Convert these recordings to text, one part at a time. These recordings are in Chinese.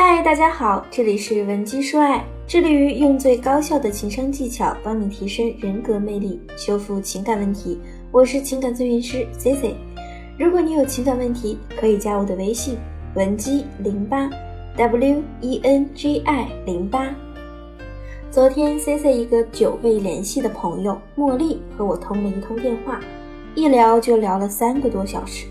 嗨，大家好，这里是文姬说爱，致力于用最高效的情商技巧帮你提升人格魅力，修复情感问题。我是情感咨询师 C C。如果你有情感问题，可以加我的微信文姬零八 W E N G I 零八。昨天 C C 一个久未联系的朋友茉莉和我通了一通电话，一聊就聊了三个多小时。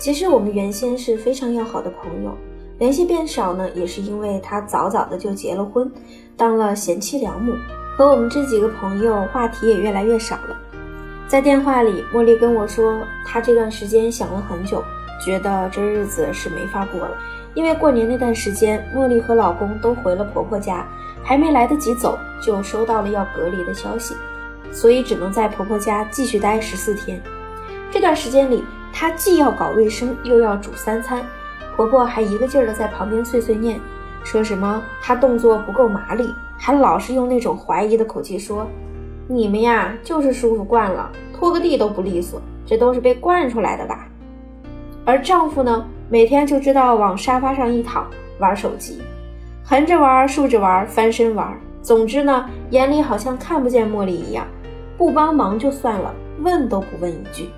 其实我们原先是非常要好的朋友，联系变少呢，也是因为他早早的就结了婚，当了贤妻良母，和我们这几个朋友话题也越来越少了。在电话里，茉莉跟我说，她这段时间想了很久，觉得这日子是没法过了，因为过年那段时间，茉莉和老公都回了婆婆家，还没来得及走，就收到了要隔离的消息，所以只能在婆婆家继续待十四天。这段时间里，她既要搞卫生，又要煮三餐，婆婆还一个劲儿的在旁边碎碎念，说什么她动作不够麻利，还老是用那种怀疑的口气说：“你们呀，就是舒服惯了，拖个地都不利索，这都是被惯出来的吧？”而丈夫呢，每天就知道往沙发上一躺，玩手机，横着玩、竖着玩、翻身玩，总之呢，眼里好像看不见茉莉一样，不帮忙就算了，问都不问一句。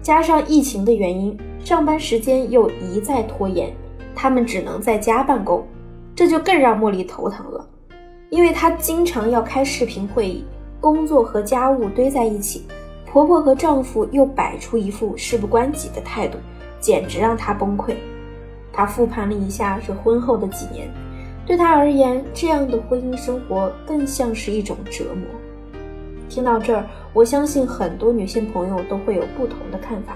加上疫情的原因，上班时间又一再拖延，他们只能在家办公，这就更让茉莉头疼了，因为她经常要开视频会议，工作和家务堆在一起，婆婆和丈夫又摆出一副事不关己的态度，简直让她崩溃。她复盘了一下这婚后的几年，对她而言，这样的婚姻生活更像是一种折磨。听到这儿，我相信很多女性朋友都会有不同的看法。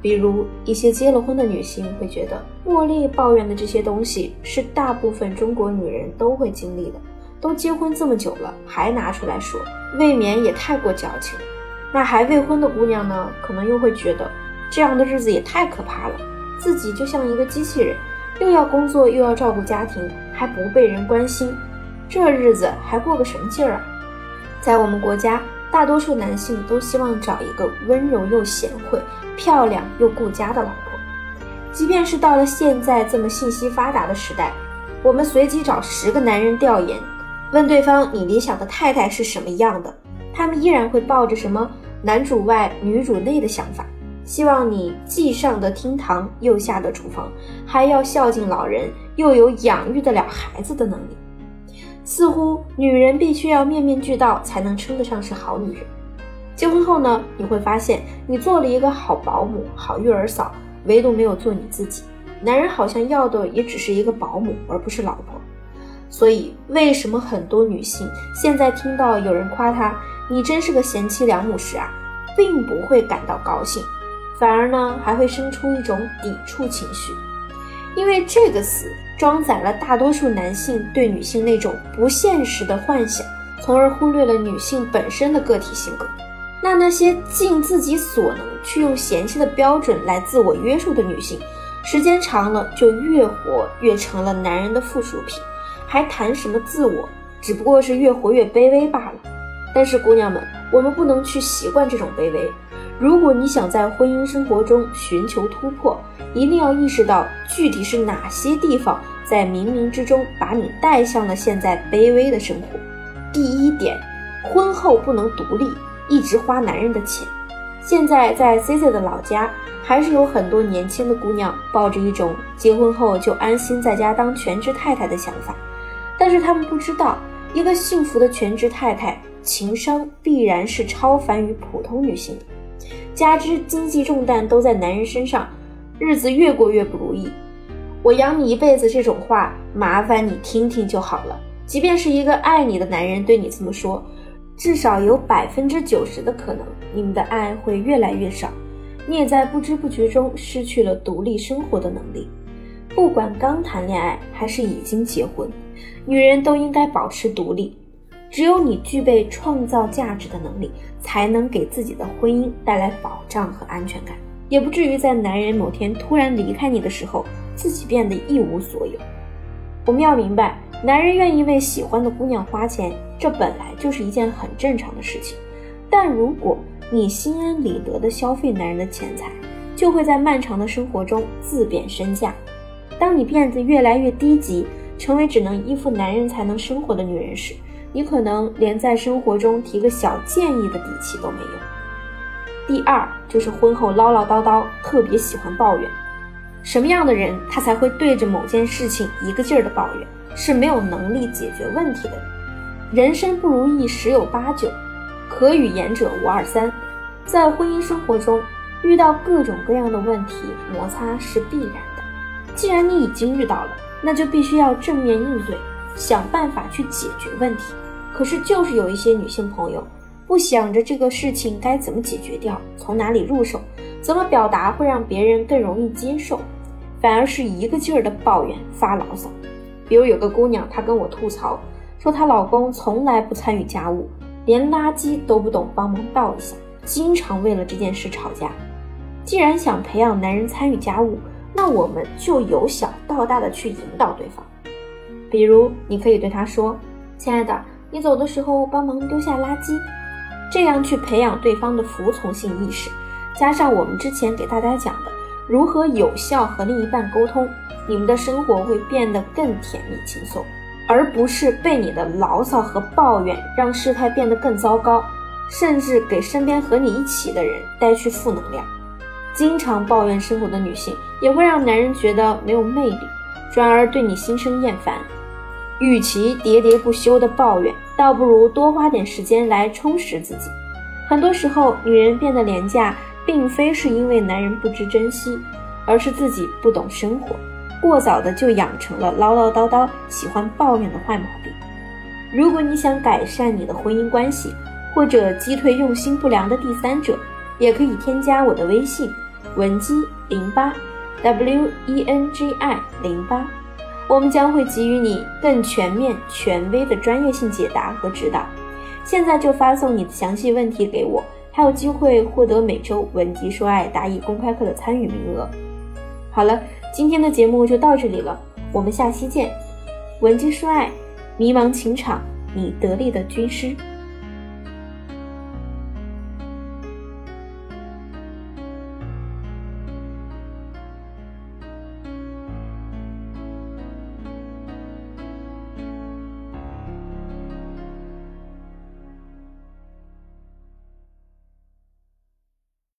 比如，一些结了婚的女性会觉得，茉莉抱怨的这些东西是大部分中国女人都会经历的。都结婚这么久了，还拿出来说，未免也太过矫情。那还未婚的姑娘呢，可能又会觉得，这样的日子也太可怕了，自己就像一个机器人，又要工作又要照顾家庭，还不被人关心，这日子还过个什么劲儿啊？在我们国家，大多数男性都希望找一个温柔又贤惠、漂亮又顾家的老婆。即便是到了现在这么信息发达的时代，我们随机找十个男人调研，问对方你理想的太太是什么样的，他们依然会抱着什么男主外女主内的想法，希望你既上得厅堂，又下得厨房，还要孝敬老人，又有养育得了孩子的能力。似乎女人必须要面面俱到才能称得上是好女人。结婚后呢，你会发现你做了一个好保姆、好育儿嫂，唯独没有做你自己。男人好像要的也只是一个保姆，而不是老婆。所以，为什么很多女性现在听到有人夸她“你真是个贤妻良母”时啊，并不会感到高兴，反而呢还会生出一种抵触情绪？因为这个词装载了大多数男性对女性那种不现实的幻想，从而忽略了女性本身的个体性格。那那些尽自己所能去用贤妻的标准来自我约束的女性，时间长了就越活越成了男人的附属品，还谈什么自我？只不过是越活越卑微罢了。但是姑娘们，我们不能去习惯这种卑微。如果你想在婚姻生活中寻求突破，一定要意识到具体是哪些地方在冥冥之中把你带向了现在卑微的生活。第一点，婚后不能独立，一直花男人的钱。现在在 C C 的老家，还是有很多年轻的姑娘抱着一种结婚后就安心在家当全职太太的想法，但是她们不知道，一个幸福的全职太太，情商必然是超凡于普通女性。加之经济重担都在男人身上，日子越过越不如意。我养你一辈子这种话，麻烦你听听就好了。即便是一个爱你的男人对你这么说，至少有百分之九十的可能，你们的爱会越来越少。你也在不知不觉中失去了独立生活的能力。不管刚谈恋爱还是已经结婚，女人都应该保持独立。只有你具备创造价值的能力，才能给自己的婚姻带来保障和安全感，也不至于在男人某天突然离开你的时候，自己变得一无所有。我们要明白，男人愿意为喜欢的姑娘花钱，这本来就是一件很正常的事情。但如果你心安理得地消费男人的钱财，就会在漫长的生活中自贬身价。当你变得越来越低级，成为只能依附男人才能生活的女人时，你可能连在生活中提个小建议的底气都没有。第二就是婚后唠唠叨叨，特别喜欢抱怨。什么样的人他才会对着某件事情一个劲儿的抱怨？是没有能力解决问题的人。人生不如意十有八九，可与言者无二三。在婚姻生活中，遇到各种各样的问题，摩擦是必然的。既然你已经遇到了，那就必须要正面应对，想办法去解决问题。可是，就是有一些女性朋友，不想着这个事情该怎么解决掉，从哪里入手，怎么表达会让别人更容易接受。反而是一个劲儿的抱怨发牢骚，比如有个姑娘，她跟我吐槽说，她老公从来不参与家务，连垃圾都不懂帮忙倒一下，经常为了这件事吵架。既然想培养男人参与家务，那我们就由小到大的去引导对方。比如，你可以对他说：“亲爱的，你走的时候帮忙丢下垃圾。”这样去培养对方的服从性意识，加上我们之前给大家讲的。如何有效和另一半沟通，你们的生活会变得更甜蜜轻松，而不是被你的牢骚和抱怨让事态变得更糟糕，甚至给身边和你一起的人带去负能量。经常抱怨生活的女性，也会让男人觉得没有魅力，转而对你心生厌烦。与其喋喋不休的抱怨，倒不如多花点时间来充实自己。很多时候，女人变得廉价。并非是因为男人不知珍惜，而是自己不懂生活，过早的就养成了唠唠叨叨、喜欢抱怨的坏毛病。如果你想改善你的婚姻关系，或者击退用心不良的第三者，也可以添加我的微信文姬零八 w e n g i 零八，我们将会给予你更全面、权威的专业性解答和指导。现在就发送你的详细问题给我。还有机会获得每周文集说爱答疑公开课的参与名额。好了，今天的节目就到这里了，我们下期见。文姬说爱，迷茫情场，你得力的军师。